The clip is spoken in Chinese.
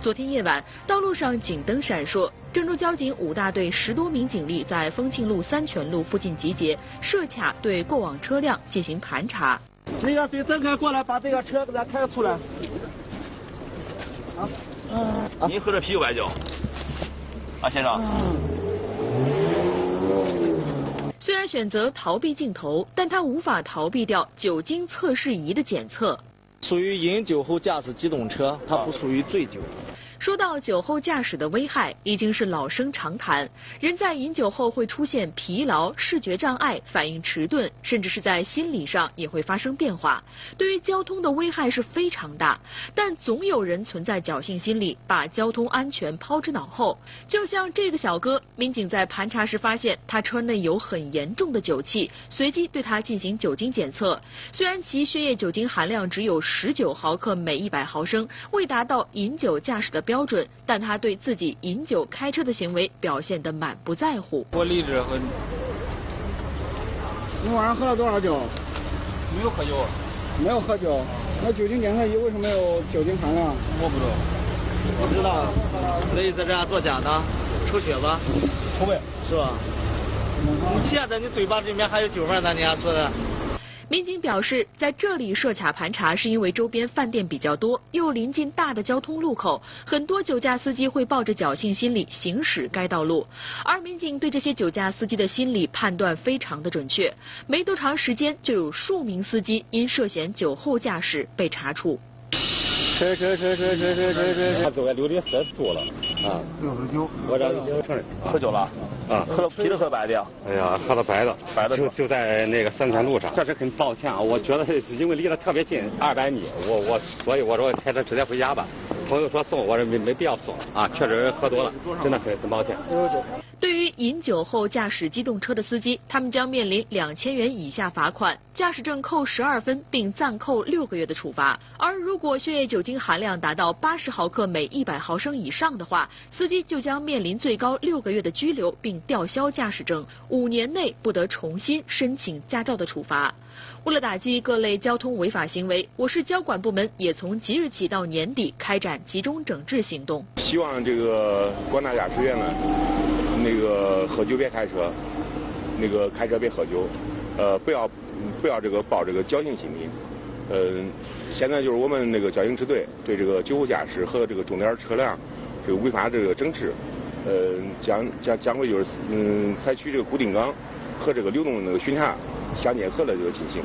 昨天夜晚，道路上警灯闪烁，郑州交警五大队十多名警力在丰庆路三泉路附近集结，设卡对过往车辆进行盘查。那个谁，郑开过来，把这个车给咱开出来。啊，嗯，您喝着啤酒白酒？啊，先生。虽然选择逃避镜头，但他无法逃避掉酒精测试仪的检测。属于饮酒后驾驶机动车，它不属于醉酒。说到酒后驾驶的危害，已经是老生常谈。人在饮酒后会出现疲劳、视觉障碍、反应迟钝，甚至是在心理上也会发生变化。对于交通的危害是非常大，但总有人存在侥幸心理，把交通安全抛之脑后。就像这个小哥，民警在盘查时发现他车内有很严重的酒气，随即对他进行酒精检测。虽然其血液酒精含量只有十九毫克每一百毫升，未达到饮酒驾驶的标。标准，但他对自己饮酒开车的行为表现得满不在乎。我理智很。你晚上喝了多少酒？没有喝酒。没有喝酒，那酒精检测仪为什么有酒精含量？我不知道。我知道。那意思这样作假呢？抽血吧？抽呗。是吧？你现在你嘴巴里面还有酒味呢，你还说的？民警表示，在这里设卡盘查是因为周边饭店比较多，又临近大的交通路口，很多酒驾司机会抱着侥幸心理行驶该道路。而民警对这些酒驾司机的心理判断非常的准确，没多长时间就有数名司机因涉嫌酒后驾驶被查处。他走在六零四度了啊！六十九，我这已经承认喝酒了啊！喝了啤的喝白的呀？哎呀，喝了白的，白的就就在那个三泉路上。确实很抱歉啊，我觉得因为离得特别近，二百米，我我所以我说开车直接回家吧。朋友说送，我说没没必要送啊，确实喝多了，真的很很抱歉。对于饮酒后驾驶机动车的司机，他们将面临两千元以下罚款、驾驶证扣十二分并暂扣六个月的处罚。而如果血液酒精含量达到八十毫克每一百毫升以上的话，司机就将面临最高六个月的拘留并吊销驾驶证，五年内不得重新申请驾照的处罚。为了打击各类交通违法行为，我市交管部门也从即日起到年底开展集中整治行动。希望这个广大驾驶员们。那个喝酒别开车，那个开车别喝酒，呃，不要不要这个抱这个侥幸心理。嗯，现在就是我们那个交警支队对这个酒后驾驶和这个重点车辆这个违法这个整治，呃，将将将会就是嗯采取这个固定岗和这个流动那个巡查相结合的这个进行。